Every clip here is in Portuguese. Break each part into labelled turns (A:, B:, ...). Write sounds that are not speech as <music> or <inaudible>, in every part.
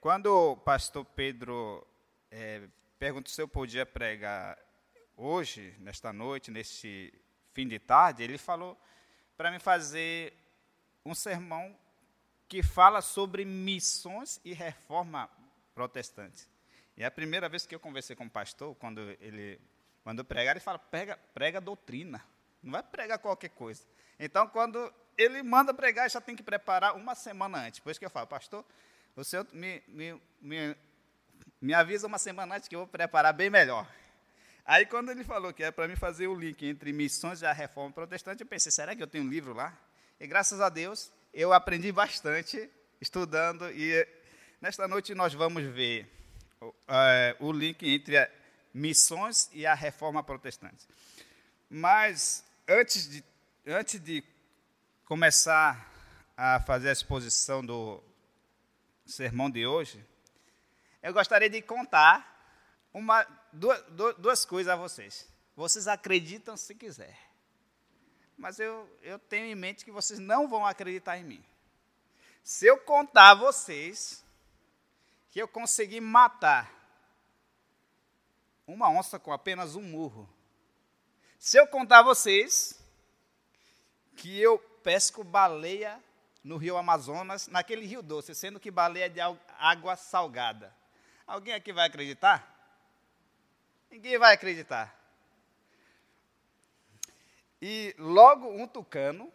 A: quando o pastor Pedro é, perguntou se eu podia pregar hoje, nesta noite, neste fim de tarde, ele falou para mim fazer um sermão que fala sobre missões e reforma protestante. E é a primeira vez que eu conversei com o pastor, quando ele mandou pregar, ele fala, prega, prega doutrina, não vai pregar qualquer coisa. Então, quando ele manda pregar, já tem que preparar uma semana antes. Por isso que eu falo, pastor, o senhor me, me, me, me avisa uma semana antes que eu vou preparar bem melhor. Aí, quando ele falou que é para mim fazer o link entre missões e a reforma protestante, eu pensei, será que eu tenho um livro lá? E graças a Deus, eu aprendi bastante estudando. E nesta noite nós vamos ver uh, o link entre a missões e a reforma protestante. Mas, antes de, antes de começar a fazer a exposição do sermão de hoje, eu gostaria de contar uma, duas, duas coisas a vocês. Vocês acreditam se quiser. Mas eu, eu tenho em mente que vocês não vão acreditar em mim. Se eu contar a vocês que eu consegui matar uma onça com apenas um murro. Se eu contar a vocês que eu pesco baleia no rio Amazonas, naquele rio doce, sendo que baleia é de água salgada. Alguém aqui vai acreditar? Ninguém vai acreditar. E logo um tucano,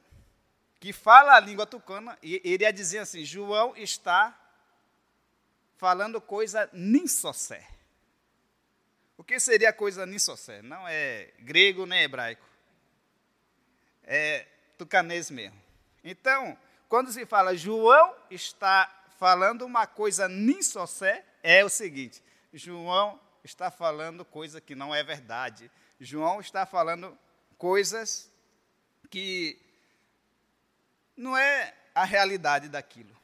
A: que fala a língua tucana, iria dizer assim: João está falando coisa ninsocé. O que seria coisa ninsocé? Não é grego nem hebraico. É tucanês mesmo. Então, quando se fala João está falando uma coisa ninsocé, é o seguinte: João está falando coisa que não é verdade. João está falando coisas que não é a realidade daquilo.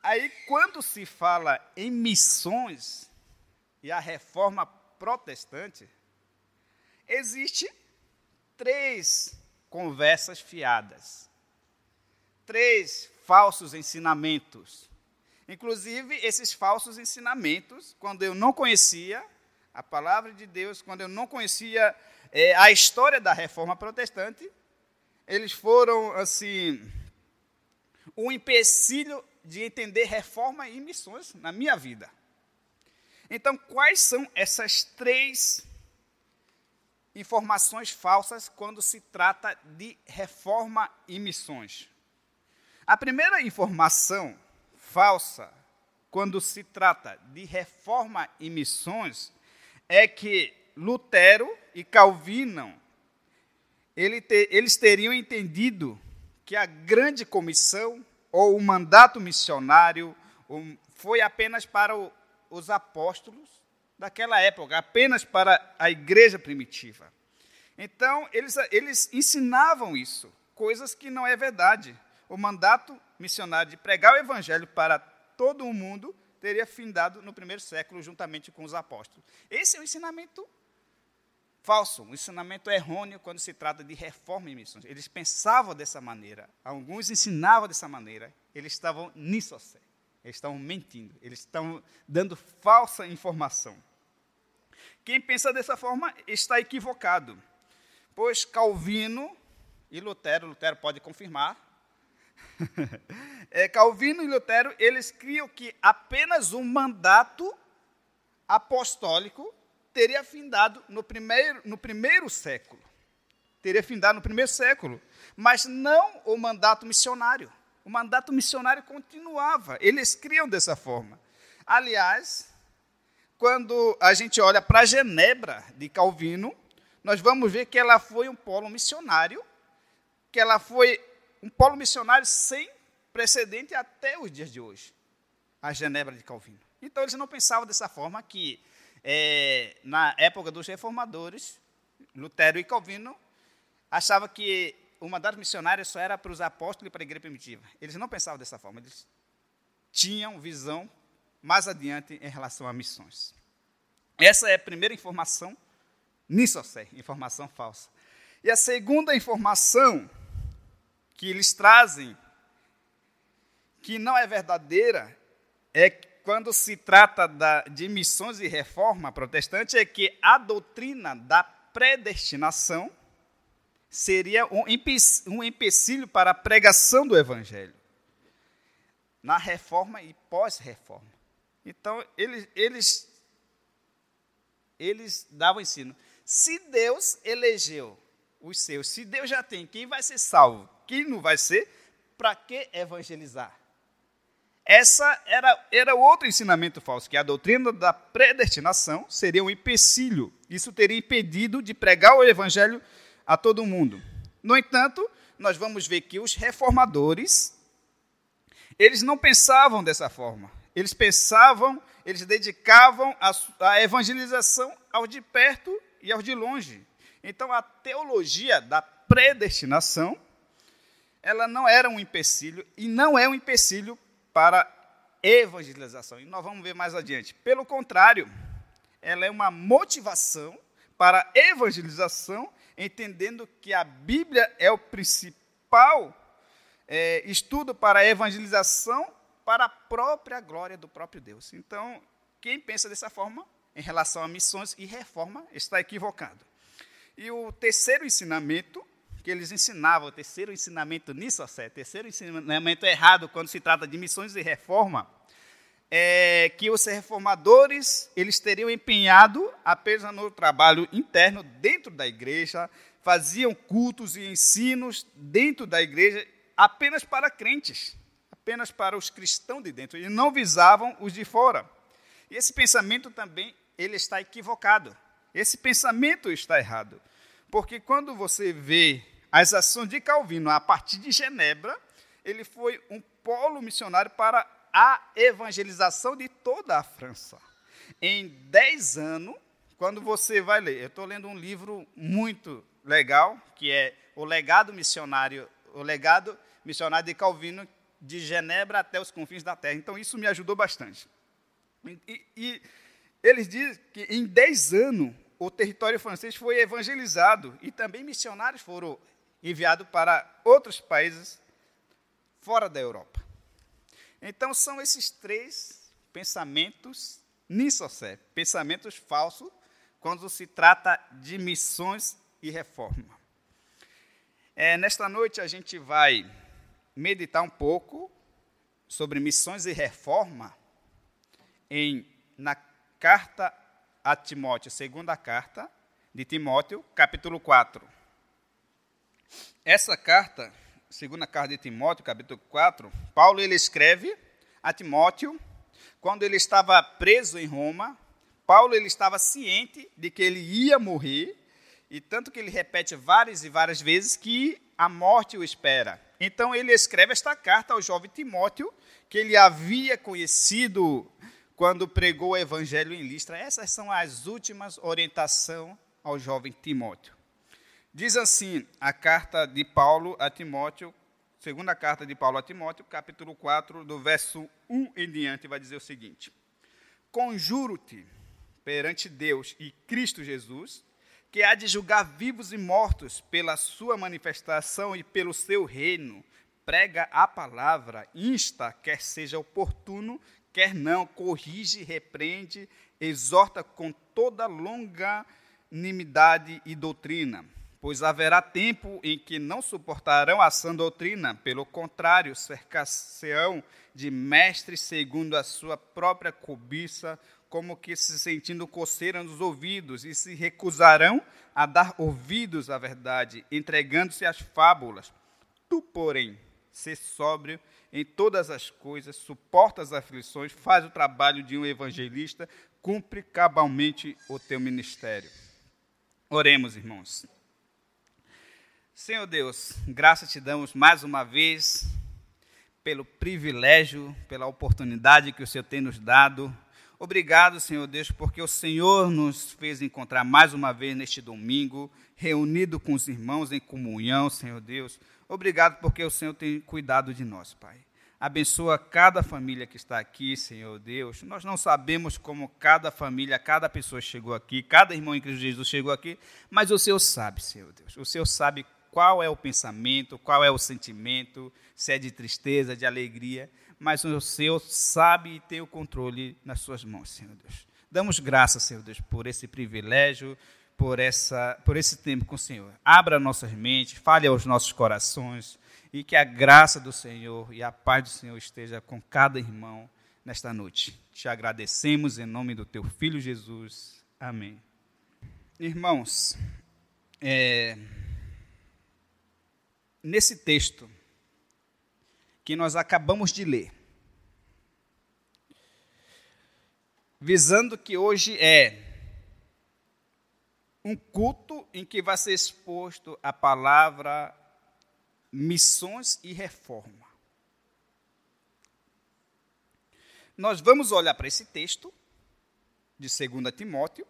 A: Aí, quando se fala em missões e a reforma protestante, existe três conversas fiadas, três falsos ensinamentos Inclusive, esses falsos ensinamentos, quando eu não conhecia a palavra de Deus, quando eu não conhecia é, a história da reforma protestante, eles foram, assim, um empecilho de entender reforma e missões na minha vida. Então, quais são essas três informações falsas quando se trata de reforma e missões? A primeira informação falsa quando se trata de reforma e missões é que Lutero e Calvino eles teriam entendido que a grande comissão ou o mandato missionário foi apenas para os apóstolos daquela época, apenas para a igreja primitiva. Então, eles, eles ensinavam isso, coisas que não é verdade. O mandato missionário de pregar o evangelho para todo o mundo teria findado no primeiro século juntamente com os apóstolos. Esse é um ensinamento falso, um ensinamento errôneo quando se trata de reforma e missões. Eles pensavam dessa maneira, alguns ensinavam dessa maneira, eles estavam nisso, eles estavam mentindo, eles estão dando falsa informação. Quem pensa dessa forma está equivocado, pois Calvino e Lutero, Lutero pode confirmar, <laughs> é, Calvino e Lutero, eles criam que apenas um mandato apostólico teria findado no primeiro, no primeiro século. Teria findado no primeiro século. Mas não o mandato missionário. O mandato missionário continuava. Eles criam dessa forma. Aliás, quando a gente olha para Genebra de Calvino, nós vamos ver que ela foi um polo missionário, que ela foi um polo missionário sem precedente até os dias de hoje, a Genebra de Calvino. Então, eles não pensavam dessa forma que, é, na época dos reformadores, Lutero e Calvino achavam que o mandato missionário só era para os apóstolos e para a igreja primitiva. Eles não pensavam dessa forma, eles tinham visão mais adiante em relação a missões. Essa é a primeira informação, nisso informação falsa. E a segunda informação que eles trazem, que não é verdadeira, é quando se trata da, de missões e reforma protestante, é que a doutrina da predestinação seria um empecilho para a pregação do evangelho na reforma e pós-reforma. Então, eles, eles, eles davam ensino. Se Deus elegeu os seus, se Deus já tem quem vai ser salvo, quem não vai ser, para que evangelizar? Essa era, era outro ensinamento falso, que a doutrina da predestinação seria um empecilho. Isso teria impedido de pregar o evangelho a todo mundo. No entanto, nós vamos ver que os reformadores, eles não pensavam dessa forma. Eles pensavam, eles dedicavam a, a evangelização aos de perto e aos de longe. Então, a teologia da predestinação, ela não era um empecilho e não é um empecilho para evangelização. E nós vamos ver mais adiante. Pelo contrário, ela é uma motivação para evangelização, entendendo que a Bíblia é o principal é, estudo para evangelização para a própria glória do próprio Deus. Então, quem pensa dessa forma em relação a missões e reforma está equivocado. E o terceiro ensinamento que eles ensinavam, o terceiro ensinamento nisso, o terceiro ensinamento errado quando se trata de missões e reforma, é que os reformadores eles teriam empenhado apenas no trabalho interno dentro da igreja, faziam cultos e ensinos dentro da igreja apenas para crentes, apenas para os cristãos de dentro, e não visavam os de fora. E esse pensamento também ele está equivocado. Esse pensamento está errado. Porque quando você vê as ações de Calvino a partir de Genebra, ele foi um polo missionário para a evangelização de toda a França. Em dez anos, quando você vai ler, eu estou lendo um livro muito legal, que é O Legado Missionário, o Legado Missionário de Calvino, de Genebra até os confins da terra. Então, isso me ajudou bastante. E, e eles dizem que em dez anos o território francês foi evangelizado e também missionários foram enviado para outros países fora da Europa. Então, são esses três pensamentos nissocé, pensamentos falsos, quando se trata de missões e reforma. É, nesta noite, a gente vai meditar um pouco sobre missões e reforma em, na carta a Timóteo, segunda carta de Timóteo, capítulo 4. Essa carta, segunda carta de Timóteo, capítulo 4, Paulo ele escreve a Timóteo quando ele estava preso em Roma. Paulo ele estava ciente de que ele ia morrer, e tanto que ele repete várias e várias vezes que a morte o espera. Então ele escreve esta carta ao jovem Timóteo, que ele havia conhecido quando pregou o evangelho em Listra. Essas são as últimas orientações ao jovem Timóteo. Diz assim a carta de Paulo a Timóteo, segunda carta de Paulo a Timóteo, capítulo 4, do verso 1 em diante, vai dizer o seguinte: Conjuro-te perante Deus e Cristo Jesus, que há de julgar vivos e mortos pela sua manifestação e pelo seu reino, prega a palavra, insta, quer seja oportuno, quer não, corrige, repreende, exorta com toda longanimidade e doutrina pois haverá tempo em que não suportarão a sã doutrina, pelo contrário, cercar-se-ão de mestres segundo a sua própria cobiça, como que se sentindo coceira nos ouvidos, e se recusarão a dar ouvidos à verdade, entregando-se às fábulas. Tu, porém, se sóbrio em todas as coisas, suporta as aflições, faz o trabalho de um evangelista, cumpre cabalmente o teu ministério. Oremos, irmãos. Senhor Deus, graça te damos mais uma vez pelo privilégio, pela oportunidade que o Senhor tem nos dado. Obrigado, Senhor Deus, porque o Senhor nos fez encontrar mais uma vez neste domingo, reunido com os irmãos em comunhão, Senhor Deus. Obrigado porque o Senhor tem cuidado de nós, Pai. Abençoa cada família que está aqui, Senhor Deus. Nós não sabemos como cada família, cada pessoa chegou aqui, cada irmão em Cristo Jesus chegou aqui, mas o Senhor sabe, Senhor Deus. O Senhor sabe qual é o pensamento, qual é o sentimento, se é de tristeza, de alegria, mas o Senhor sabe e tem o controle nas suas mãos, Senhor Deus. Damos graças, Senhor Deus, por esse privilégio, por, essa, por esse tempo com o Senhor. Abra nossas mentes, fale aos nossos corações e que a graça do Senhor e a paz do Senhor esteja com cada irmão nesta noite. Te agradecemos em nome do teu filho Jesus. Amém. Irmãos, é, nesse texto que nós acabamos de ler, visando que hoje é um culto em que vai ser exposto a palavra missões e reforma. Nós vamos olhar para esse texto de 2 Timóteo,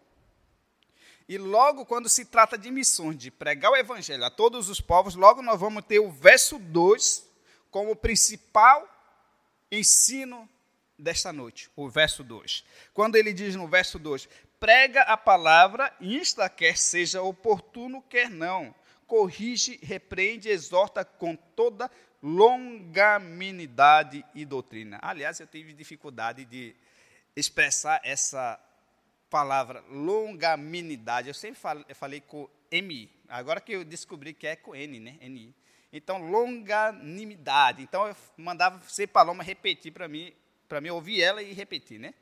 A: e logo quando se trata de missões, de pregar o evangelho a todos os povos, logo nós vamos ter o verso 2 como principal ensino desta noite, o verso 2. Quando ele diz no verso 2: prega a palavra, insta quer seja oportuno, quer não, corrige, repreende, exorta com toda longanimidade e doutrina. Aliás, eu tive dificuldade de expressar essa palavra longanimidade. Eu sempre falei com MI. Agora que eu descobri que é com N, né? NI. Então, longanimidade. Então, eu mandava você, Paloma, repetir para mim para mim ouvir ela e repetir, né?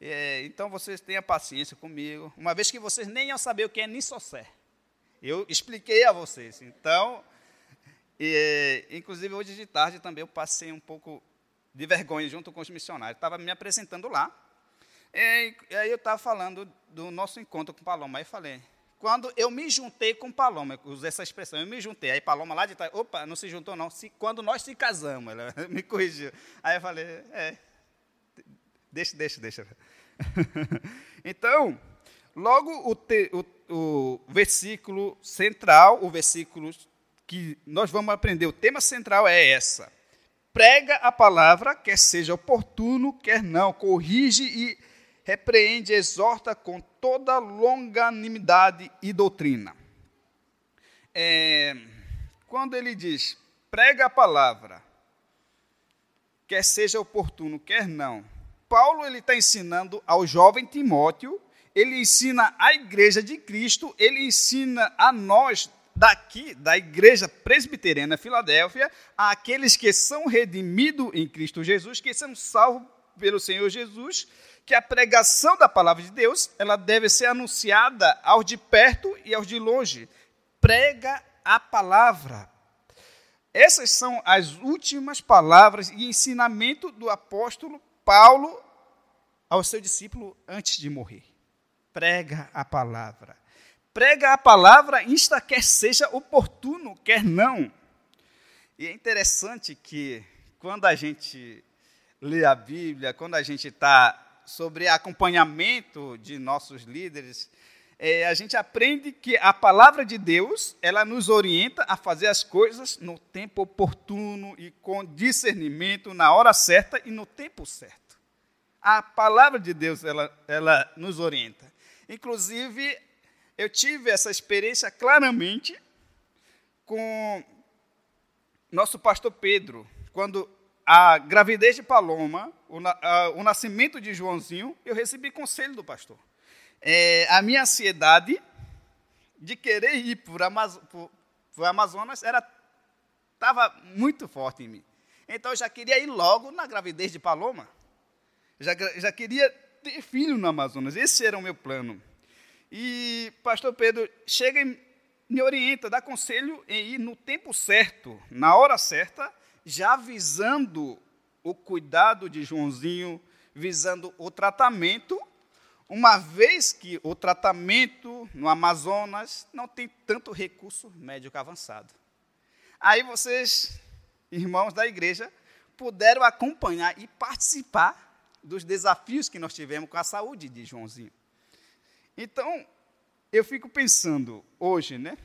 A: É, então vocês tenham paciência comigo, uma vez que vocês nem iam saber o que é Nissocé. Eu expliquei a vocês. Então, e, inclusive hoje de tarde também eu passei um pouco de vergonha junto com os missionários. Estava me apresentando lá. E, aí eu estava falando do nosso encontro com Paloma. Aí falei, quando eu me juntei com Paloma, usei essa expressão, eu me juntei. Aí Paloma lá de trás, opa, não se juntou não. Se, quando nós se casamos, ela <laughs> me corrigiu. Aí eu falei, é, Deixa, deixa, deixa. <laughs> então, logo o, te, o, o versículo central, o versículo que nós vamos aprender, o tema central é essa. Prega a palavra, quer seja oportuno, quer não, corrige e repreende, exorta com toda longanimidade e doutrina. É, quando ele diz, prega a palavra, quer seja oportuno, quer não, Paulo ele está ensinando ao jovem Timóteo, ele ensina à igreja de Cristo, ele ensina a nós daqui, da igreja presbiteriana Filadélfia, àqueles que são redimidos em Cristo Jesus, que são salvos pelo Senhor Jesus, que a pregação da palavra de Deus, ela deve ser anunciada aos de perto e aos de longe. Prega a palavra. Essas são as últimas palavras e ensinamento do apóstolo Paulo ao seu discípulo antes de morrer. Prega a palavra. Prega a palavra, insta quer seja oportuno, quer não. E é interessante que quando a gente lê a Bíblia, quando a gente está sobre acompanhamento de nossos líderes, é, a gente aprende que a palavra de Deus ela nos orienta a fazer as coisas no tempo oportuno e com discernimento, na hora certa e no tempo certo a palavra de Deus ela, ela nos orienta. Inclusive, eu tive essa experiência claramente com nosso pastor Pedro, quando a gravidez de Paloma, o, a, o nascimento de Joãozinho, eu recebi conselho do pastor. É, a minha ansiedade de querer ir por, Amazo, por, por Amazonas era estava muito forte em mim. Então eu já queria ir logo na gravidez de Paloma. Já, já queria ter filho no Amazonas. Esse era o meu plano. E pastor Pedro chega e me orienta, dá conselho em ir no tempo certo, na hora certa, já visando o cuidado de Joãozinho, visando o tratamento, uma vez que o tratamento no Amazonas não tem tanto recurso médico avançado. Aí vocês, irmãos da igreja, puderam acompanhar e participar dos desafios que nós tivemos com a saúde de Joãozinho. Então, eu fico pensando hoje, né?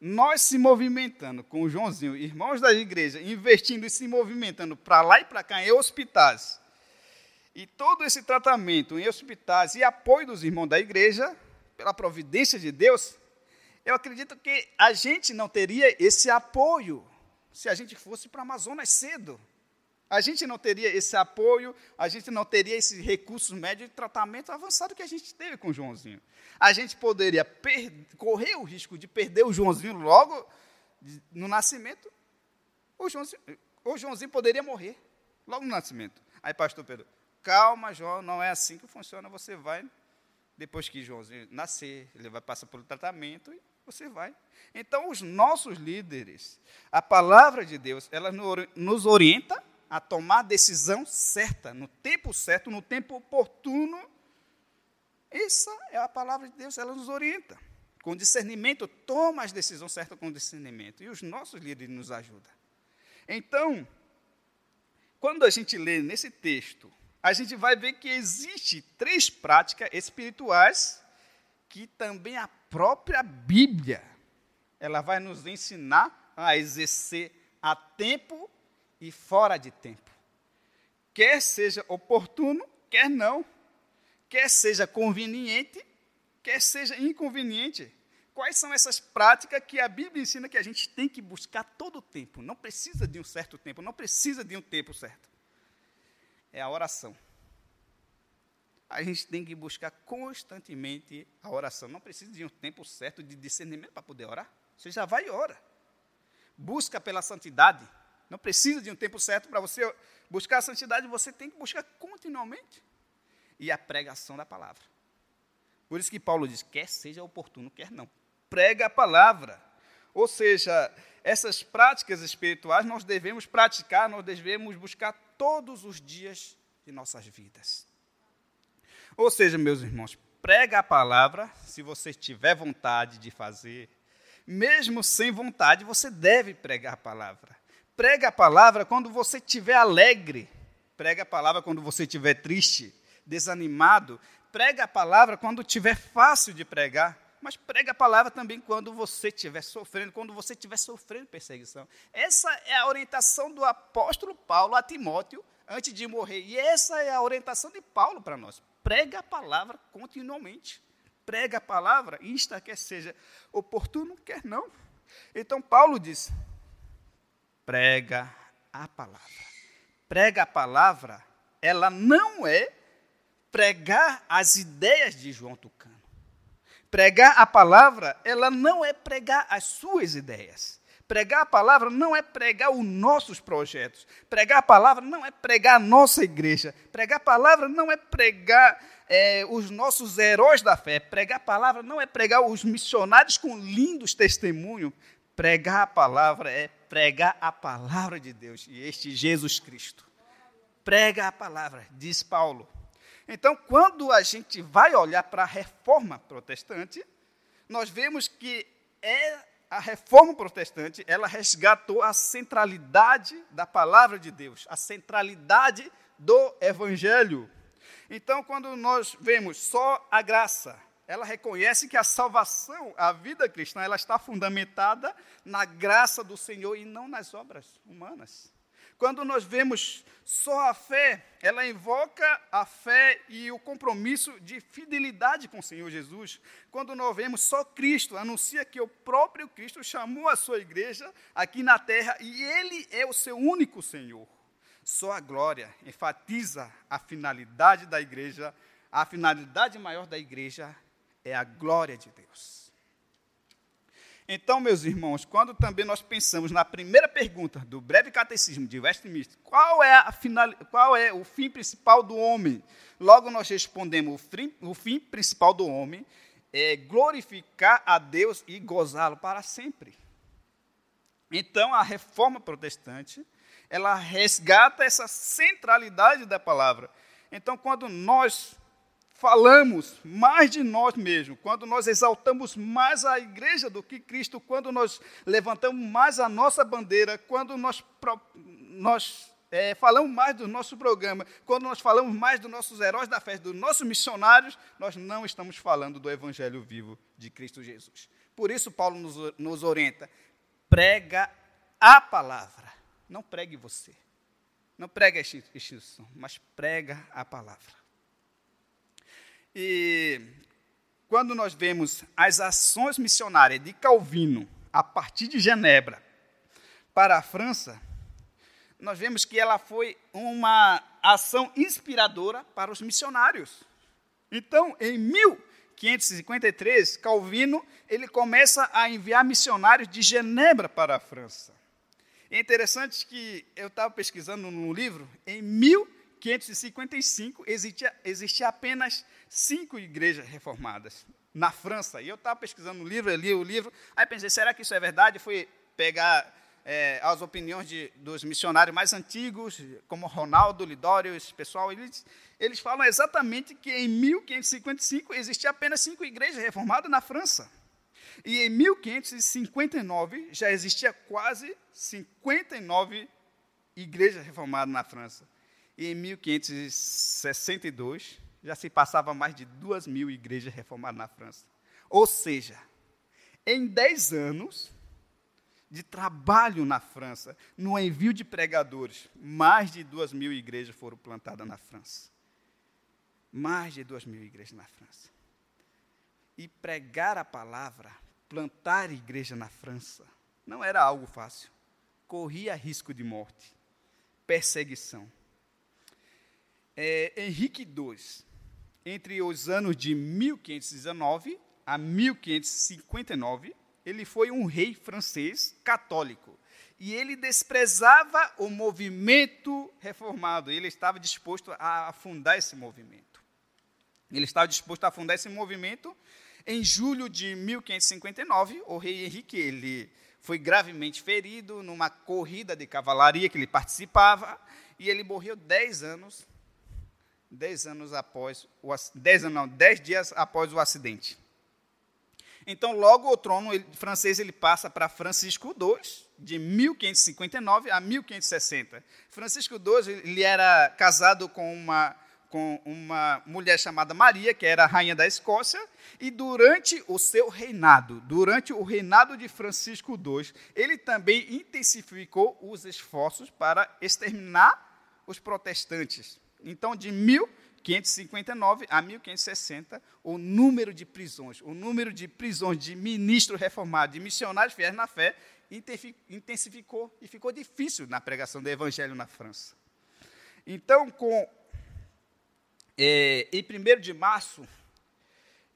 A: Nós se movimentando com o Joãozinho, irmãos da igreja, investindo e se movimentando para lá e para cá em hospitais. E todo esse tratamento em hospitais e apoio dos irmãos da igreja, pela providência de Deus, eu acredito que a gente não teria esse apoio se a gente fosse para a Amazonas cedo. A gente não teria esse apoio, a gente não teria esses recursos médios de tratamento avançado que a gente teve com o Joãozinho. A gente poderia correr o risco de perder o Joãozinho logo no nascimento. O Joãozinho, o Joãozinho poderia morrer logo no nascimento. Aí, pastor Pedro, calma, João, não é assim que funciona. Você vai, depois que Joãozinho nascer, ele vai passar pelo tratamento e você vai. Então, os nossos líderes, a palavra de Deus, ela nos orienta a tomar a decisão certa, no tempo certo, no tempo oportuno. Essa é a palavra de Deus, ela nos orienta. Com discernimento, toma as decisões certas com discernimento. E os nossos líderes nos ajudam. Então, quando a gente lê nesse texto, a gente vai ver que existe três práticas espirituais que também a própria Bíblia ela vai nos ensinar a exercer a tempo e fora de tempo. Quer seja oportuno, quer não. Quer seja conveniente, quer seja inconveniente. Quais são essas práticas que a Bíblia ensina que a gente tem que buscar todo o tempo? Não precisa de um certo tempo, não precisa de um tempo certo. É a oração. A gente tem que buscar constantemente a oração. Não precisa de um tempo certo de discernimento para poder orar. Você já vai e ora. Busca pela santidade. Não precisa de um tempo certo para você buscar a santidade, você tem que buscar continuamente. E a pregação da palavra. Por isso que Paulo diz: quer seja oportuno, quer não. Prega a palavra. Ou seja, essas práticas espirituais nós devemos praticar, nós devemos buscar todos os dias de nossas vidas. Ou seja, meus irmãos, prega a palavra, se você tiver vontade de fazer, mesmo sem vontade, você deve pregar a palavra. Prega a palavra quando você estiver alegre. Prega a palavra quando você estiver triste, desanimado. Prega a palavra quando estiver fácil de pregar. Mas prega a palavra também quando você estiver sofrendo, quando você estiver sofrendo perseguição. Essa é a orientação do apóstolo Paulo a Timóteo antes de morrer. E essa é a orientação de Paulo para nós. Prega a palavra continuamente. Prega a palavra, insta quer seja oportuno, quer não. Então Paulo diz: prega a palavra. Prega a palavra, ela não é pregar as ideias de João Tucano. Pregar a palavra, ela não é pregar as suas ideias. Pregar a palavra não é pregar os nossos projetos. Pregar a palavra não é pregar a nossa igreja. Pregar a palavra não é pregar é, os nossos heróis da fé. Pregar a palavra não é pregar os missionários com lindos testemunhos. Pregar a palavra é pregar a palavra de Deus e este Jesus Cristo. Prega a palavra, diz Paulo. Então, quando a gente vai olhar para a reforma protestante, nós vemos que é a reforma protestante, ela resgatou a centralidade da palavra de Deus, a centralidade do evangelho. Então, quando nós vemos só a graça, ela reconhece que a salvação, a vida cristã, ela está fundamentada na graça do Senhor e não nas obras humanas. Quando nós vemos só a fé, ela invoca a fé e o compromisso de fidelidade com o Senhor Jesus. Quando nós vemos só Cristo, anuncia que o próprio Cristo chamou a sua igreja aqui na terra e ele é o seu único Senhor. Só a glória enfatiza a finalidade da igreja, a finalidade maior da igreja é a glória de Deus. Então, meus irmãos, quando também nós pensamos na primeira pergunta do breve catecismo de Westminster, qual é, a final, qual é o fim principal do homem? Logo nós respondemos, o fim, o fim principal do homem é glorificar a Deus e gozá-lo para sempre. Então, a reforma protestante, ela resgata essa centralidade da palavra. Então, quando nós falamos mais de nós mesmos, quando nós exaltamos mais a igreja do que Cristo, quando nós levantamos mais a nossa bandeira, quando nós, nós é, falamos mais do nosso programa, quando nós falamos mais dos nossos heróis da fé, dos nossos missionários, nós não estamos falando do evangelho vivo de Cristo Jesus. Por isso, Paulo nos, nos orienta: prega a palavra, não pregue você. Não prega a instituição, mas prega a palavra. E quando nós vemos as ações missionárias de Calvino a partir de Genebra para a França, nós vemos que ela foi uma ação inspiradora para os missionários. Então, em 1553, Calvino ele começa a enviar missionários de Genebra para a França. é interessante que eu estava pesquisando no livro, em 1555 existia, existia apenas cinco igrejas reformadas na França. E eu estava pesquisando no livro, eu li o livro, aí pensei, será que isso é verdade? Fui pegar é, as opiniões de, dos missionários mais antigos, como Ronaldo, Lidório, esse pessoal, eles, eles falam exatamente que em 1555 existia apenas cinco igrejas reformadas na França. E em 1559 já existia quase 59 igrejas reformadas na França. E em 1562 já se passava mais de duas mil igrejas reformadas na França. Ou seja, em 10 anos, de trabalho na França, no envio de pregadores. Mais de duas mil igrejas foram plantadas na França. Mais de duas mil igrejas na França. E pregar a palavra, plantar igreja na França, não era algo fácil. Corria risco de morte, perseguição. É, Henrique II, entre os anos de 1519 a 1559, ele foi um rei francês católico. E ele desprezava o movimento reformado. Ele estava disposto a afundar esse movimento. Ele estava disposto a afundar esse movimento. Em julho de 1559, o rei Henrique ele foi gravemente ferido numa corrida de cavalaria que ele participava e ele morreu dez anos, dez anos após o dez, não, dez dias após o acidente. Então, logo o trono francês ele passa para Francisco II, de 1559 a 1560. Francisco II ele era casado com uma, com uma mulher chamada Maria, que era a rainha da Escócia, e durante o seu reinado, durante o reinado de Francisco II, ele também intensificou os esforços para exterminar os protestantes. Então, de 1559 1559 a 1560, o número de prisões, o número de prisões de ministros reformados, de missionários fiéis na fé, intensificou e ficou difícil na pregação do evangelho na França. Então, com, é, em 1 de março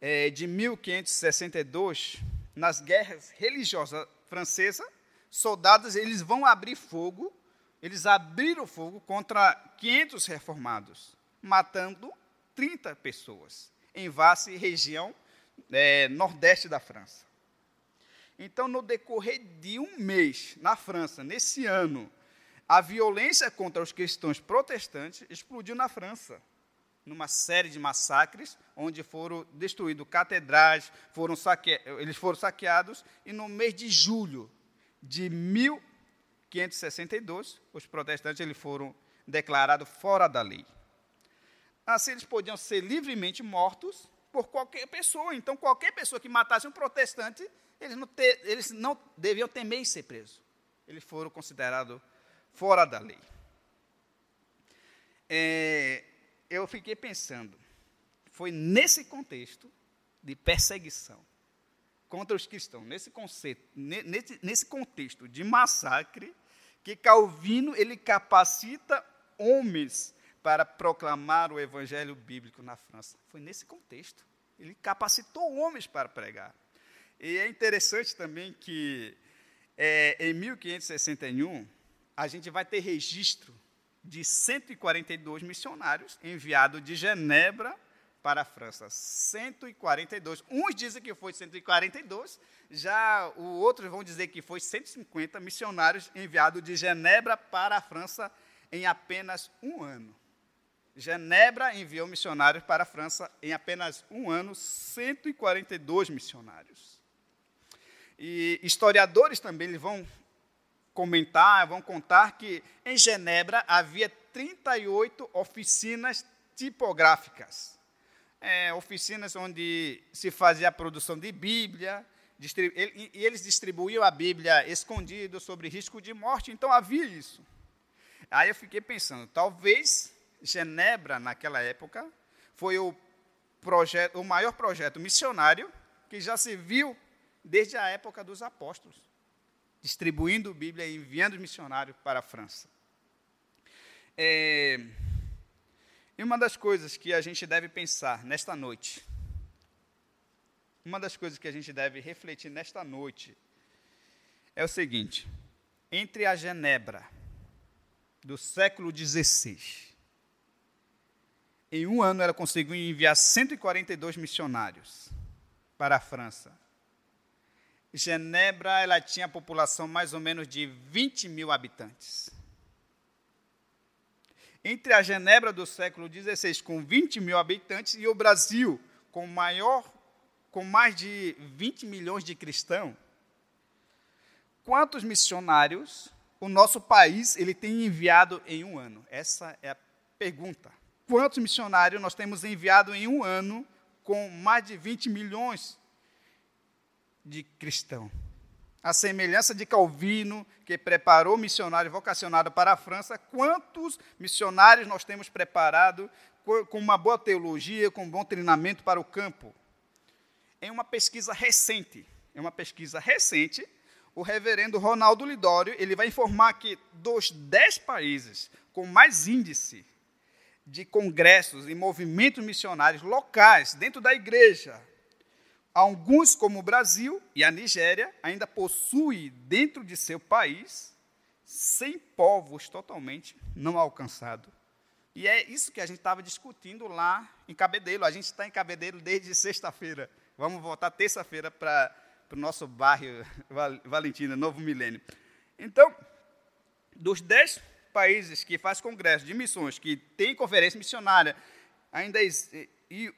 A: é, de 1562, nas guerras religiosas francesas, soldados eles vão abrir fogo, eles abriram fogo contra 500 reformados matando 30 pessoas em Vasse, região é, nordeste da França. Então, no decorrer de um mês na França, nesse ano, a violência contra os cristãos protestantes explodiu na França, numa série de massacres, onde foram destruídos catedrais, foram saque... eles foram saqueados, e no mês de julho de 1562, os protestantes eles foram declarados fora da lei. Assim, eles podiam ser livremente mortos por qualquer pessoa. Então, qualquer pessoa que matasse um protestante, eles não, ter, eles não deviam temer em ser presos. Eles foram considerados fora da lei. É, eu fiquei pensando, foi nesse contexto de perseguição contra os cristãos, nesse, conceito, nesse, nesse contexto de massacre, que Calvino ele capacita homens para proclamar o evangelho bíblico na França. Foi nesse contexto. Ele capacitou homens para pregar. E é interessante também que é, em 1561 a gente vai ter registro de 142 missionários enviados de Genebra para a França. 142. Uns dizem que foi 142, já os outros vão dizer que foi 150 missionários enviados de Genebra para a França em apenas um ano. Genebra enviou missionários para a França em apenas um ano, 142 missionários. E historiadores também vão comentar, vão contar que em Genebra havia 38 oficinas tipográficas. É, oficinas onde se fazia a produção de Bíblia, e eles distribuíam a Bíblia escondido, sobre risco de morte, então havia isso. Aí eu fiquei pensando, talvez Genebra, naquela época, foi o, projeto, o maior projeto missionário que já se viu desde a época dos apóstolos, distribuindo Bíblia e enviando missionários para a França. É, e uma das coisas que a gente deve pensar nesta noite, uma das coisas que a gente deve refletir nesta noite, é o seguinte: entre a Genebra do século XVI, em um ano ela conseguiu enviar 142 missionários para a França. Genebra ela tinha a população mais ou menos de 20 mil habitantes. Entre a Genebra do século XVI, com 20 mil habitantes, e o Brasil, com maior, com mais de 20 milhões de cristãos, quantos missionários o nosso país ele tem enviado em um ano? Essa é a pergunta. Quantos missionários nós temos enviado em um ano com mais de 20 milhões de cristãos? A semelhança de Calvino, que preparou missionário vocacionado para a França, quantos missionários nós temos preparado com uma boa teologia, com um bom treinamento para o campo? Em uma pesquisa recente, em uma pesquisa recente, o reverendo Ronaldo Lidório, ele vai informar que dos dez países com mais índice de congressos e movimentos missionários locais dentro da igreja, alguns como o Brasil e a Nigéria ainda possuem dentro de seu país 100 povos totalmente não alcançados. E é isso que a gente estava discutindo lá em Cabedelo. A gente está em Cabedelo desde sexta-feira. Vamos voltar terça-feira para o nosso bairro Valentina, Novo Milênio. Então, dos dez países que faz congresso de missões, que tem conferência missionária, ainda e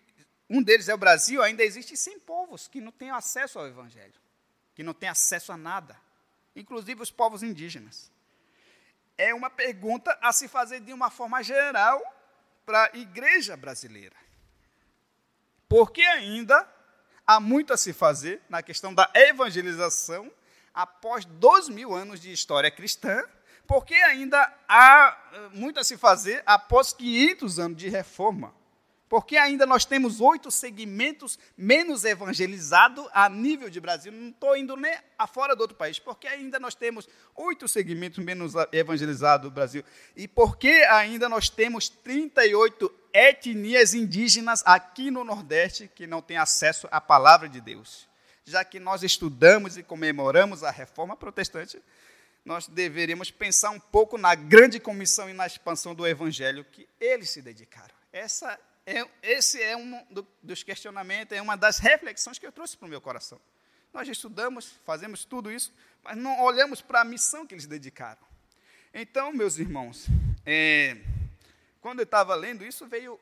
A: um deles é o Brasil, ainda existem 100 povos que não têm acesso ao Evangelho, que não têm acesso a nada, inclusive os povos indígenas. É uma pergunta a se fazer de uma forma geral para a igreja brasileira. Porque ainda há muito a se fazer na questão da evangelização após dois mil anos de história cristã, porque ainda há eh, muito a se fazer após 500 anos de reforma. Porque ainda nós temos oito segmentos menos evangelizados a nível de Brasil. Não estou indo nem afora do outro país, porque ainda nós temos oito segmentos menos evangelizados do Brasil. E porque ainda nós temos 38 etnias indígenas aqui no Nordeste que não têm acesso à palavra de Deus. Já que nós estudamos e comemoramos a reforma protestante, nós deveríamos pensar um pouco na grande comissão e na expansão do evangelho que eles se dedicaram. Essa é, esse é um do, dos questionamentos, é uma das reflexões que eu trouxe para o meu coração. Nós estudamos, fazemos tudo isso, mas não olhamos para a missão que eles dedicaram. Então, meus irmãos, é, quando eu estava lendo isso, veio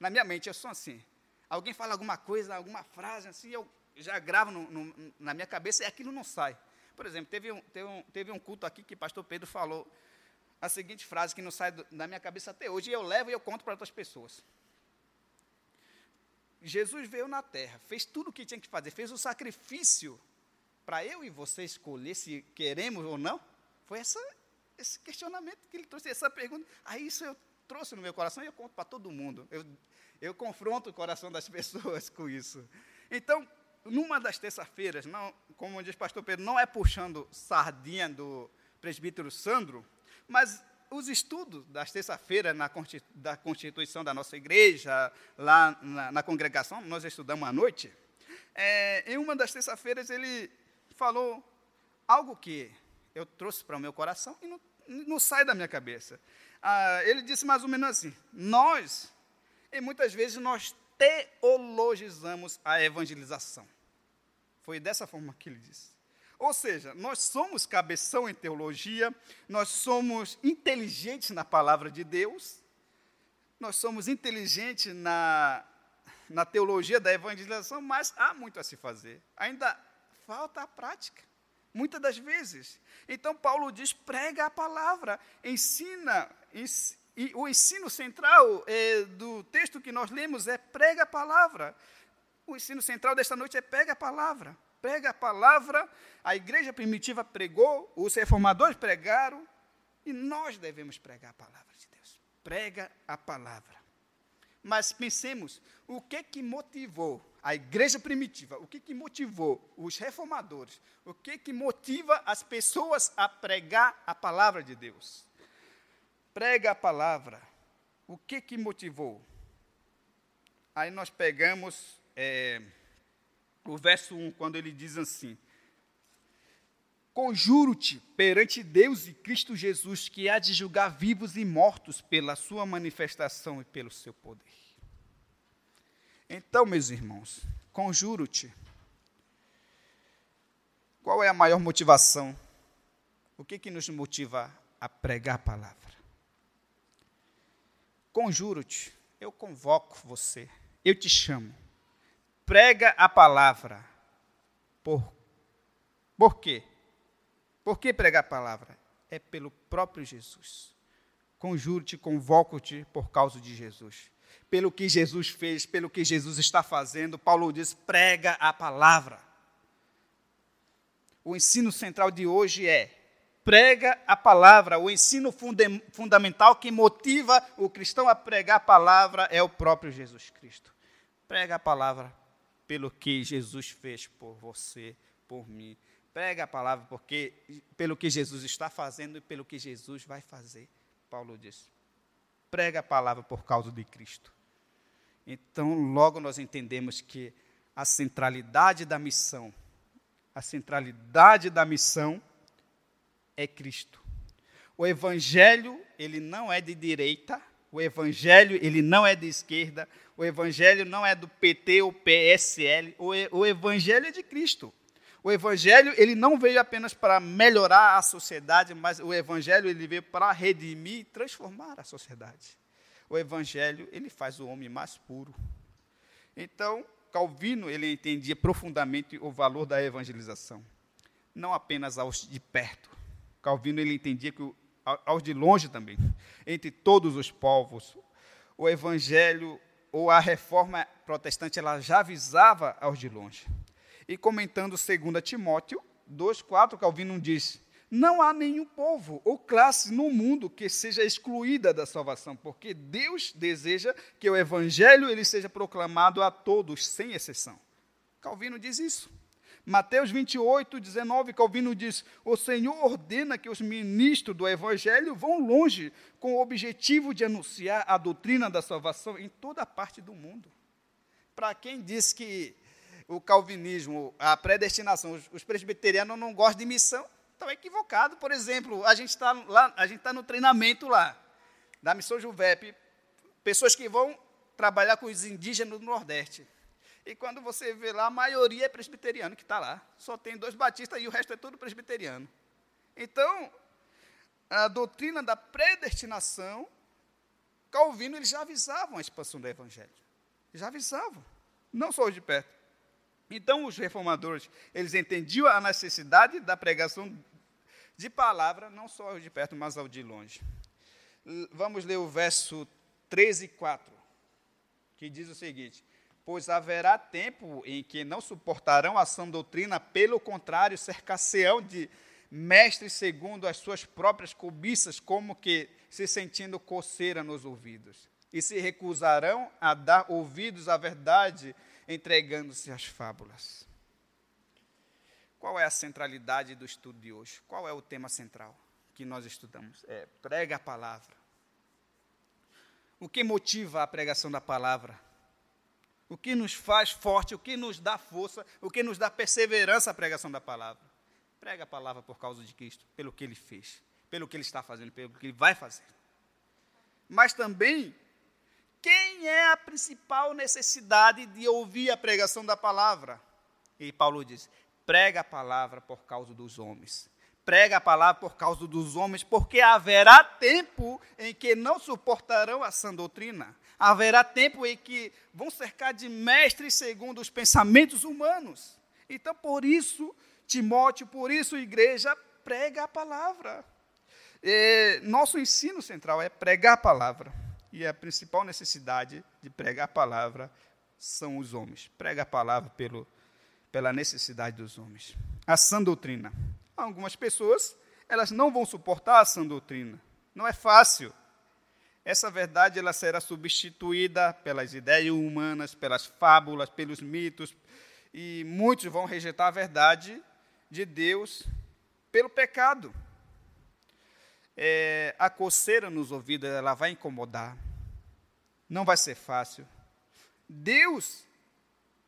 A: na minha mente, eu sou assim. Alguém fala alguma coisa, alguma frase assim, eu já gravo no, no, na minha cabeça e aquilo não sai. Por exemplo, teve um, teve, um, teve um culto aqui que o pastor Pedro falou a seguinte frase que não sai da minha cabeça até hoje, e eu levo e eu conto para outras pessoas. Jesus veio na terra, fez tudo o que tinha que fazer, fez o sacrifício para eu e você escolher se queremos ou não. Foi essa, esse questionamento que ele trouxe, essa pergunta. Aí isso eu trouxe no meu coração e eu conto para todo mundo. Eu, eu confronto o coração das <laughs> pessoas com isso. Então, numa das terça-feiras, não, como diz pastor Pedro, não é puxando sardinha do presbítero Sandro, mas os estudos das terça-feira da constituição da nossa igreja, lá na, na congregação, nós estudamos à noite, é, em uma das terça-feiras ele falou algo que eu trouxe para o meu coração e não, não sai da minha cabeça ah, ele disse mais ou menos assim: nós, e muitas vezes nós teologizamos a evangelização. Foi dessa forma que ele disse. Ou seja, nós somos cabeção em teologia, nós somos inteligentes na palavra de Deus, nós somos inteligentes na, na teologia da evangelização, mas há muito a se fazer. Ainda falta a prática muitas das vezes. Então, Paulo diz: prega a palavra, ensina. e o ensino central é, do texto que nós lemos é prega a palavra. O ensino central desta noite é prega a palavra. Prega a palavra, a igreja primitiva pregou, os reformadores pregaram, e nós devemos pregar a palavra de Deus. Prega a palavra. Mas pensemos, o que que motivou a igreja primitiva, o que, que motivou os reformadores, o que, que motiva as pessoas a pregar a palavra de Deus. prega a palavra. O que que motivou? Aí nós pegamos é, o verso 1, quando ele diz assim: Conjuro-te perante Deus e Cristo Jesus, que há de julgar vivos e mortos pela sua manifestação e pelo seu poder. Então, meus irmãos, conjuro-te. Qual é a maior motivação? O que, que nos motiva a pregar a palavra? Conjuro-te, eu convoco você, eu te chamo. Prega a palavra. Por, por quê? Por que pregar a palavra? É pelo próprio Jesus. Conjuro-te, convoco-te por causa de Jesus. Pelo que Jesus fez, pelo que Jesus está fazendo, Paulo diz: prega a palavra. O ensino central de hoje é prega a palavra. O ensino fundamental que motiva o cristão a pregar a palavra é o próprio Jesus Cristo. Prega a palavra pelo que Jesus fez por você, por mim. Prega a palavra porque pelo que Jesus está fazendo e pelo que Jesus vai fazer. Paulo diz. Prega a palavra por causa de Cristo. Então, logo nós entendemos que a centralidade da missão, a centralidade da missão é Cristo. O evangelho, ele não é de direita, o evangelho, ele não é de esquerda, o evangelho não é do PT ou PSL, o, o evangelho é de Cristo. O evangelho, ele não veio apenas para melhorar a sociedade, mas o evangelho ele veio para redimir e transformar a sociedade. O evangelho, ele faz o homem mais puro. Então, Calvino, ele entendia profundamente o valor da evangelização, não apenas aos de perto, Calvino ele entendia que aos de longe também, entre todos os povos, o evangelho ou a reforma protestante ela já avisava aos de longe. E comentando 2 Timóteo 2:4, Calvino diz: não há nenhum povo ou classe no mundo que seja excluída da salvação, porque Deus deseja que o evangelho ele seja proclamado a todos, sem exceção. Calvino diz isso. Mateus 28, 19, Calvino diz: O Senhor ordena que os ministros do Evangelho vão longe com o objetivo de anunciar a doutrina da salvação em toda a parte do mundo. Para quem diz que o calvinismo, a predestinação, os, os presbiterianos não gostam de missão, estão equivocados. Por exemplo, a gente está lá, a gente está no treinamento lá, da missão Juvep, pessoas que vão trabalhar com os indígenas do Nordeste. E quando você vê lá, a maioria é presbiteriano que está lá. Só tem dois batistas e o resto é tudo presbiteriano. Então, a doutrina da predestinação, Calvino, eles já avisavam a expansão do evangelho. Já avisavam. Não só os de perto. Então, os reformadores, eles entendiam a necessidade da pregação de palavra, não só os de perto, mas ao de longe. Vamos ler o verso 13 e 4, que diz o seguinte: pois haverá tempo em que não suportarão a sã doutrina, pelo contrário, cercar-se-ão de mestres segundo as suas próprias cobiças, como que se sentindo coceira nos ouvidos, e se recusarão a dar ouvidos à verdade, entregando-se às fábulas. Qual é a centralidade do estudo de hoje? Qual é o tema central que nós estudamos? É prega a palavra. O que motiva a pregação da palavra? O que nos faz forte, o que nos dá força, o que nos dá perseverança à pregação da palavra. Prega a palavra por causa de Cristo, pelo que ele fez, pelo que ele está fazendo, pelo que ele vai fazer. Mas também, quem é a principal necessidade de ouvir a pregação da palavra? E Paulo diz: prega a palavra por causa dos homens prega a palavra por causa dos homens, porque haverá tempo em que não suportarão a sã doutrina. Haverá tempo em que vão cercar de mestres segundo os pensamentos humanos. Então, por isso, Timóteo, por isso, igreja, prega a palavra. E nosso ensino central é pregar a palavra. E a principal necessidade de pregar a palavra são os homens. Prega a palavra pelo, pela necessidade dos homens. A sã doutrina. Algumas pessoas, elas não vão suportar a sã doutrina. Não é fácil. Essa verdade ela será substituída pelas ideias humanas, pelas fábulas, pelos mitos, e muitos vão rejeitar a verdade de Deus pelo pecado. é, a coceira nos ouvidos ela vai incomodar, não vai ser fácil. Deus,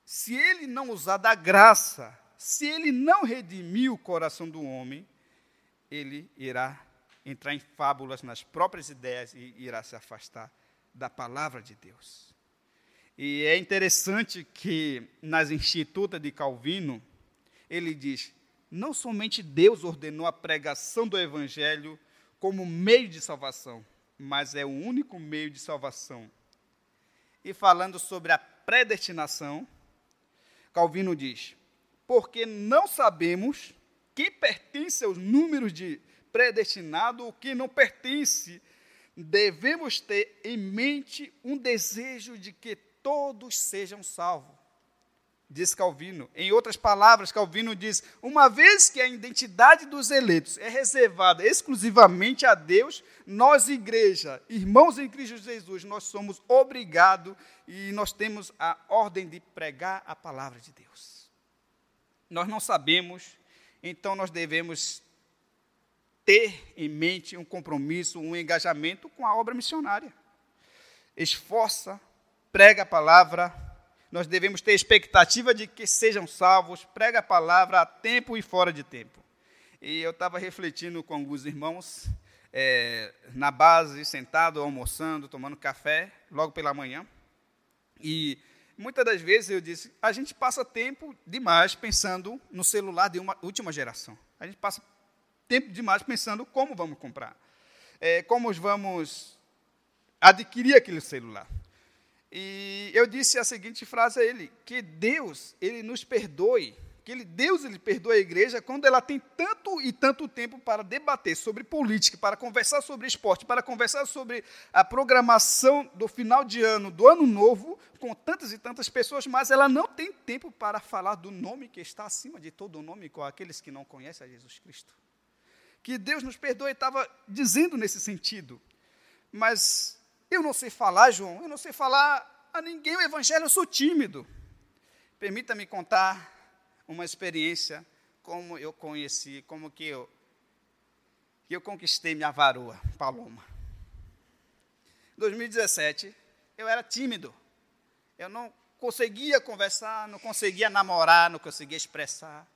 A: se Ele não usar da graça, se Ele não redimir o coração do homem, Ele irá entrar em fábulas nas próprias ideias e irá se afastar da palavra de Deus. E é interessante que nas Institutas de Calvino, ele diz: não somente Deus ordenou a pregação do Evangelho como meio de salvação, mas é o único meio de salvação. E falando sobre a predestinação, Calvino diz: porque não sabemos quem pertence aos números de predestinado ou quem não pertence, devemos ter em mente um desejo de que todos sejam salvos. Diz Calvino. Em outras palavras, Calvino diz: uma vez que a identidade dos eleitos é reservada exclusivamente a Deus, nós, igreja, irmãos em Cristo Jesus, nós somos obrigados e nós temos a ordem de pregar a palavra de Deus. Nós não sabemos, então nós devemos ter em mente um compromisso, um engajamento com a obra missionária. Esforça, prega a palavra, nós devemos ter expectativa de que sejam salvos, prega a palavra a tempo e fora de tempo. E eu estava refletindo com alguns irmãos, é, na base, sentado, almoçando, tomando café, logo pela manhã. E muitas das vezes eu disse, a gente passa tempo demais pensando no celular de uma última geração. A gente passa tempo demais pensando como vamos comprar, é, como vamos adquirir aquele celular. E eu disse a seguinte frase a ele, que Deus, ele nos perdoe, que ele, Deus ele perdoa a igreja quando ela tem tanto e tanto tempo para debater sobre política, para conversar sobre esporte, para conversar sobre a programação do final de ano, do ano novo, com tantas e tantas pessoas, mas ela não tem tempo para falar do nome que está acima de todo nome com aqueles que não conhecem a Jesus Cristo. Que Deus nos perdoe, estava dizendo nesse sentido. Mas eu não sei falar, João, eu não sei falar a ninguém o evangelho, eu sou tímido. Permita-me contar uma experiência como eu conheci, como que eu, que eu conquistei minha varoa, Paloma. Em 2017, eu era tímido. Eu não conseguia conversar, não conseguia namorar, não conseguia expressar.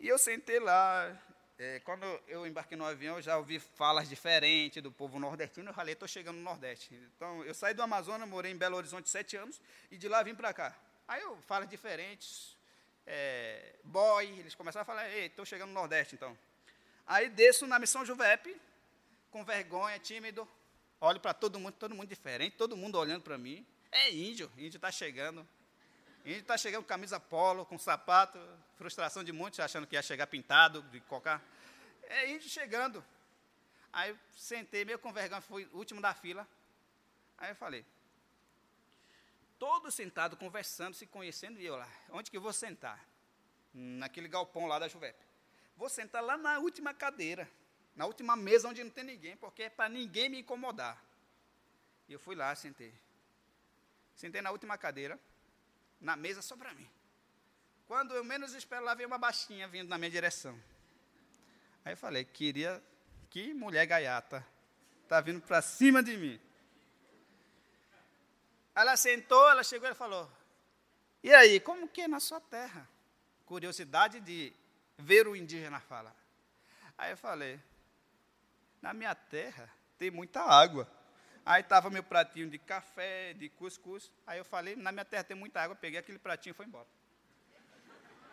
A: E eu sentei lá, é, quando eu embarquei no avião, eu já ouvi falas diferentes do povo nordestino. Eu falei, estou chegando no Nordeste. Então, eu saí do Amazonas, morei em Belo Horizonte sete anos, e de lá vim para cá. Aí eu falas diferentes, é, boy, eles começaram a falar, ei, estou chegando no Nordeste, então. Aí desço na missão Juvep, com vergonha, tímido, olho para todo mundo, todo mundo diferente, todo mundo olhando para mim. É índio, índio está chegando. Índio está chegando com camisa polo, com sapato, frustração de muitos achando que ia chegar pintado, de cocar. É índio chegando. Aí sentei meio com vergonha, fui último da fila. Aí eu falei, todos sentados, conversando, se conhecendo, e eu lá, onde que eu vou sentar? Naquele galpão lá da Juvep. Vou sentar lá na última cadeira, na última mesa onde não tem ninguém, porque é para ninguém me incomodar. E eu fui lá, sentei. Sentei na última cadeira na mesa só para mim. Quando eu menos espero, lá vem uma baixinha vindo na minha direção. Aí eu falei, queria, que mulher gaiata, está vindo para cima de mim. Ela sentou, ela chegou e falou, e aí, como que é na sua terra? Curiosidade de ver o indígena falar. Aí eu falei, na minha terra tem muita água. Aí estava meu pratinho de café, de cuscuz. Aí eu falei, na minha terra tem muita água, peguei aquele pratinho e fui embora.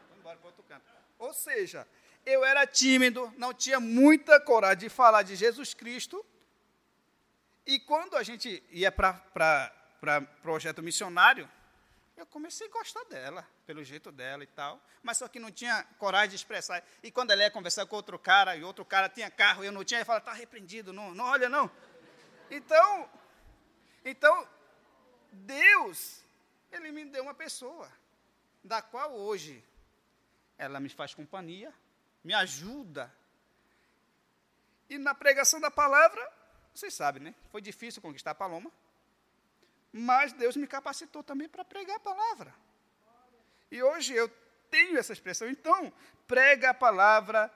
A: Fui embora para outro canto. Ou seja, eu era tímido, não tinha muita coragem de falar de Jesus Cristo. E quando a gente ia para projeto missionário, eu comecei a gostar dela, pelo jeito dela e tal. Mas só que não tinha coragem de expressar. E quando ela ia conversar com outro cara, e outro cara tinha carro, e eu não tinha, ele falava, está repreendido, não, não olha não. Então, então Deus, ele me deu uma pessoa, da qual hoje ela me faz companhia, me ajuda. E na pregação da palavra, vocês sabem, né? Foi difícil conquistar a Paloma, mas Deus me capacitou também para pregar a palavra. E hoje eu tenho essa expressão. Então, prega a palavra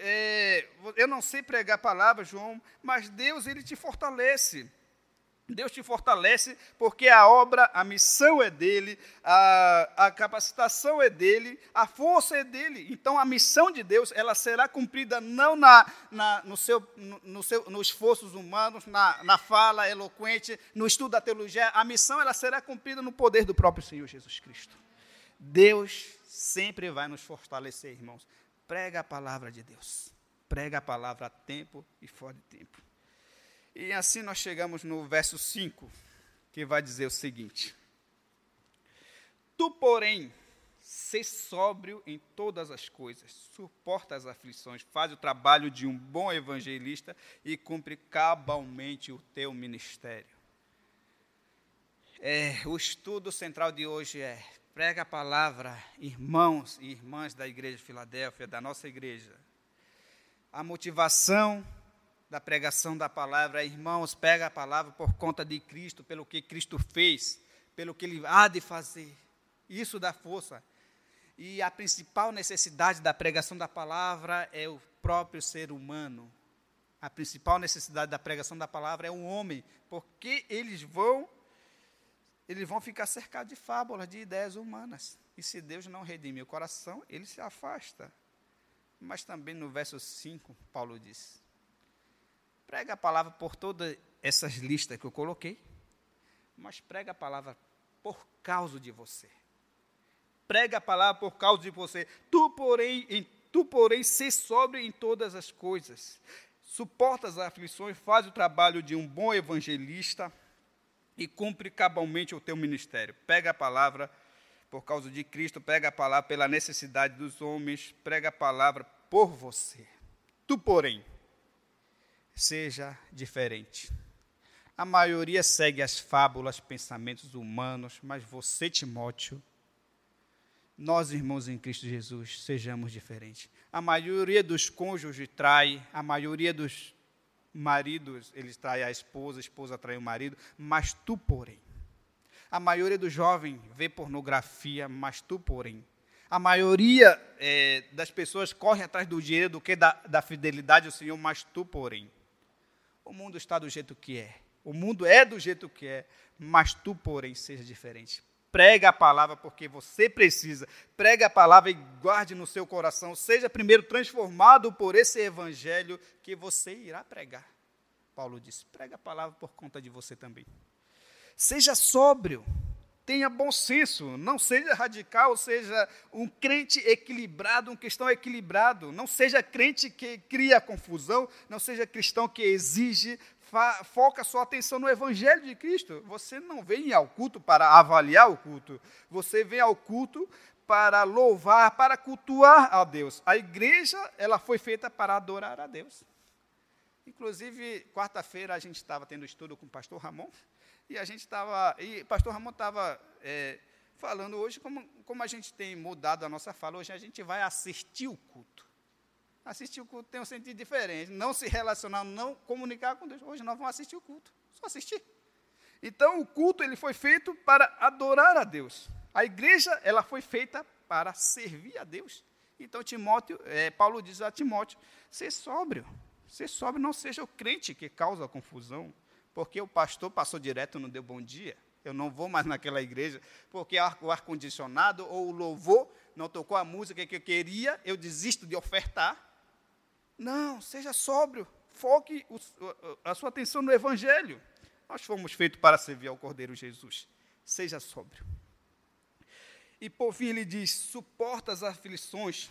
A: é, eu não sei pregar a palavra, João, mas Deus ele te fortalece. Deus te fortalece porque a obra, a missão é dele, a, a, capacitação é dele, a força é dele. Então a missão de Deus ela será cumprida não na, na no, seu, no, no seu, nos esforços humanos, na, na fala eloquente, no estudo da teologia. A missão ela será cumprida no poder do próprio Senhor Jesus Cristo. Deus sempre vai nos fortalecer, irmãos. Prega a palavra de Deus. Prega a palavra a tempo e fora de tempo. E assim nós chegamos no verso 5, que vai dizer o seguinte: Tu, porém, se sóbrio em todas as coisas, suporta as aflições, faz o trabalho de um bom evangelista e cumpre cabalmente o teu ministério. É, o estudo central de hoje é prega a palavra, irmãos e irmãs da igreja de Filadélfia, da nossa igreja. A motivação da pregação da palavra, irmãos, pega a palavra por conta de Cristo, pelo que Cristo fez, pelo que Ele há de fazer. Isso dá força. E a principal necessidade da pregação da palavra é o próprio ser humano. A principal necessidade da pregação da palavra é o homem, porque eles vão eles vão ficar cercados de fábulas, de ideias humanas. E se Deus não redime o coração, ele se afasta. Mas também no verso 5, Paulo diz: Prega a palavra por todas essas listas que eu coloquei, mas prega a palavra por causa de você. Prega a palavra por causa de você. Tu, porém, em, tu, porém, se sobre em todas as coisas. Suporta as aflições, faz o trabalho de um bom evangelista e cumpre cabalmente o teu ministério. Pega a palavra por causa de Cristo, prega a palavra pela necessidade dos homens, prega a palavra por você. Tu, porém, seja diferente. A maioria segue as fábulas, pensamentos humanos, mas você, Timóteo, nós, irmãos em Cristo Jesus, sejamos diferentes. A maioria dos cônjuges trai, a maioria dos maridos, eles traem a esposa, a esposa trai o marido, mas tu, porém. A maioria dos jovens vê pornografia, mas tu, porém. A maioria é, das pessoas corre atrás do dinheiro do que da, da fidelidade ao Senhor, mas tu, porém. O mundo está do jeito que é. O mundo é do jeito que é, mas tu, porém, seja diferente. Prega a palavra porque você precisa. Prega a palavra e guarde no seu coração. Seja primeiro transformado por esse evangelho que você irá pregar. Paulo disse: prega a palavra por conta de você também. Seja sóbrio tenha bom senso, não seja radical, seja um crente equilibrado, um cristão equilibrado, não seja crente que cria confusão, não seja cristão que exige, foca sua atenção no Evangelho de Cristo. Você não vem ao culto para avaliar o culto, você vem ao culto para louvar, para cultuar a Deus. A igreja, ela foi feita para adorar a Deus. Inclusive, quarta-feira a gente estava tendo estudo com o pastor Ramon, e a gente estava, e pastor Ramon estava é, falando hoje como, como a gente tem mudado a nossa fala. Hoje a gente vai assistir o culto. Assistir o culto tem um sentido diferente. Não se relacionar, não comunicar com Deus. Hoje nós vamos assistir o culto. Só assistir. Então o culto ele foi feito para adorar a Deus. A igreja ela foi feita para servir a Deus. Então Timóteo, é, Paulo diz a Timóteo: ser sóbrio, ser sóbrio, não seja o crente que causa confusão, porque o pastor passou direto, não deu bom dia. Eu não vou mais naquela igreja, porque o ar-condicionado ou o louvor não tocou a música que eu queria, eu desisto de ofertar. Não, seja sóbrio, foque a sua atenção no Evangelho. Nós fomos feitos para servir ao Cordeiro Jesus. Seja sóbrio. E por fim ele diz: suporta as aflições,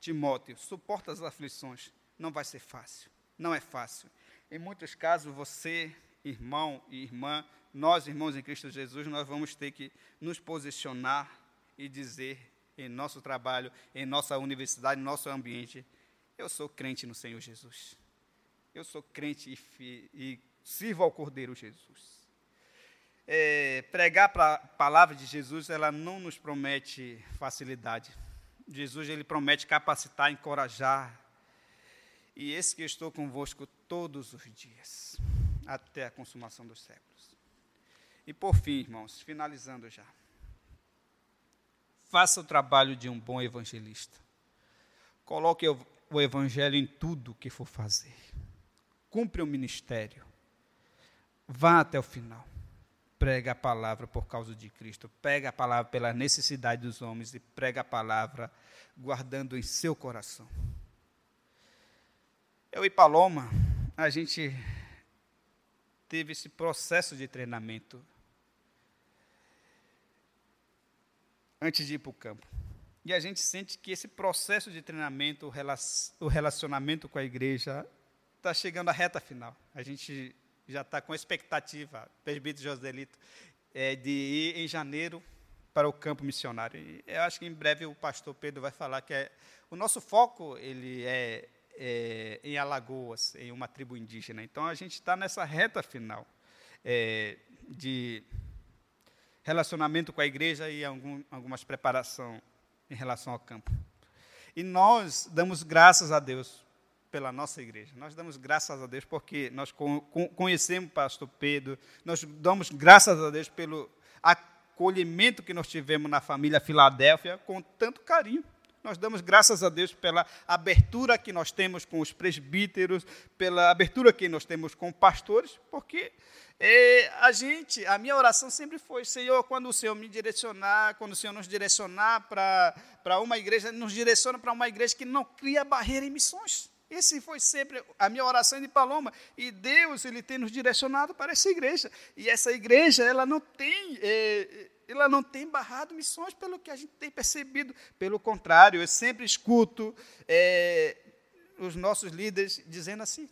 A: Timóteo, suporta as aflições. Não vai ser fácil, não é fácil. Em muitos casos você irmão e irmã, nós, irmãos em Cristo Jesus, nós vamos ter que nos posicionar e dizer em nosso trabalho, em nossa universidade, em nosso ambiente, eu sou crente no Senhor Jesus. Eu sou crente e, e sirvo ao Cordeiro Jesus. É, pregar a palavra de Jesus, ela não nos promete facilidade. Jesus, ele promete capacitar, encorajar. E esse que eu estou convosco todos os dias até a consumação dos séculos. E por fim, irmãos, finalizando já. Faça o trabalho de um bom evangelista. Coloque o evangelho em tudo que for fazer. Cumpre o ministério. Vá até o final. Prega a palavra por causa de Cristo. Prega a palavra pela necessidade dos homens e prega a palavra guardando em seu coração. Eu e Paloma, a gente teve esse processo de treinamento antes de ir para o campo. E a gente sente que esse processo de treinamento, o relacionamento com a igreja, está chegando à reta final. A gente já está com expectativa, presbítero Joselito, é, de ir em janeiro para o campo missionário. E eu acho que em breve o pastor Pedro vai falar que é, o nosso foco ele é, é em Alagoas, em uma tribo indígena. Então a gente está nessa reta final é, de relacionamento com a igreja e algum, algumas preparação em relação ao campo. E nós damos graças a Deus pela nossa igreja. Nós damos graças a Deus porque nós conhecemos o pastor Pedro, nós damos graças a Deus pelo acolhimento que nós tivemos na família Filadélfia com tanto carinho. Nós damos graças a Deus pela abertura que nós temos com os presbíteros, pela abertura que nós temos com pastores, porque é, a gente, a minha oração sempre foi, Senhor, quando o Senhor me direcionar, quando o Senhor nos direcionar para uma igreja, nos direciona para uma igreja que não cria barreira em missões. Esse foi sempre a minha oração de Paloma. E Deus, Ele tem nos direcionado para essa igreja. E essa igreja, ela não tem é, ela não tem barrado missões pelo que a gente tem percebido. Pelo contrário, eu sempre escuto é, os nossos líderes dizendo assim: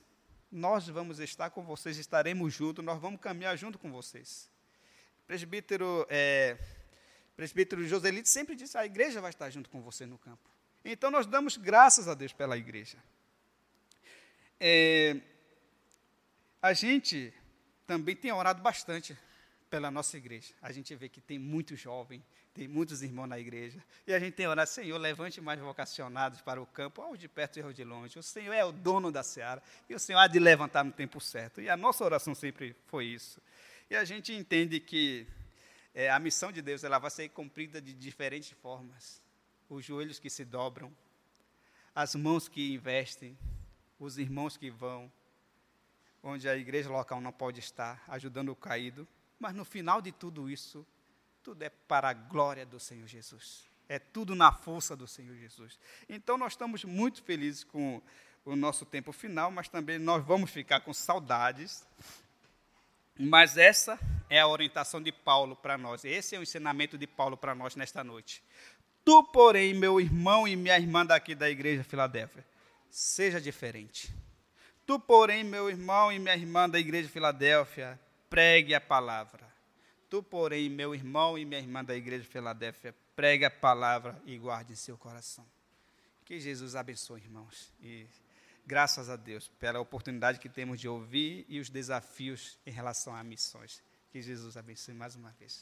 A: nós vamos estar com vocês, estaremos juntos, nós vamos caminhar junto com vocês. Presbítero, é, presbítero Joselito sempre disse: a igreja vai estar junto com você no campo. Então nós damos graças a Deus pela igreja. É, a gente também tem orado bastante pela nossa igreja. A gente vê que tem muito jovem, tem muitos irmãos na igreja. E a gente tem orado, Senhor, levante mais vocacionados para o campo, aos de perto e aos de longe. O Senhor é o dono da seara e o Senhor há de levantar no tempo certo. E a nossa oração sempre foi isso. E a gente entende que é, a missão de Deus ela vai ser cumprida de diferentes formas. Os joelhos que se dobram, as mãos que investem, os irmãos que vão, onde a igreja local não pode estar, ajudando o caído mas no final de tudo isso, tudo é para a glória do Senhor Jesus. É tudo na força do Senhor Jesus. Então nós estamos muito felizes com o nosso tempo final, mas também nós vamos ficar com saudades. Mas essa é a orientação de Paulo para nós. Esse é o ensinamento de Paulo para nós nesta noite. Tu, porém, meu irmão e minha irmã daqui da igreja Filadélfia, seja diferente. Tu, porém, meu irmão e minha irmã da igreja Filadélfia, pregue a palavra. Tu, porém, meu irmão e minha irmã da igreja de Filadélfia, pregue a palavra e guarde em seu coração. Que Jesus abençoe, irmãos. E graças a Deus pela oportunidade que temos de ouvir e os desafios em relação a missões. Que Jesus abençoe mais uma vez.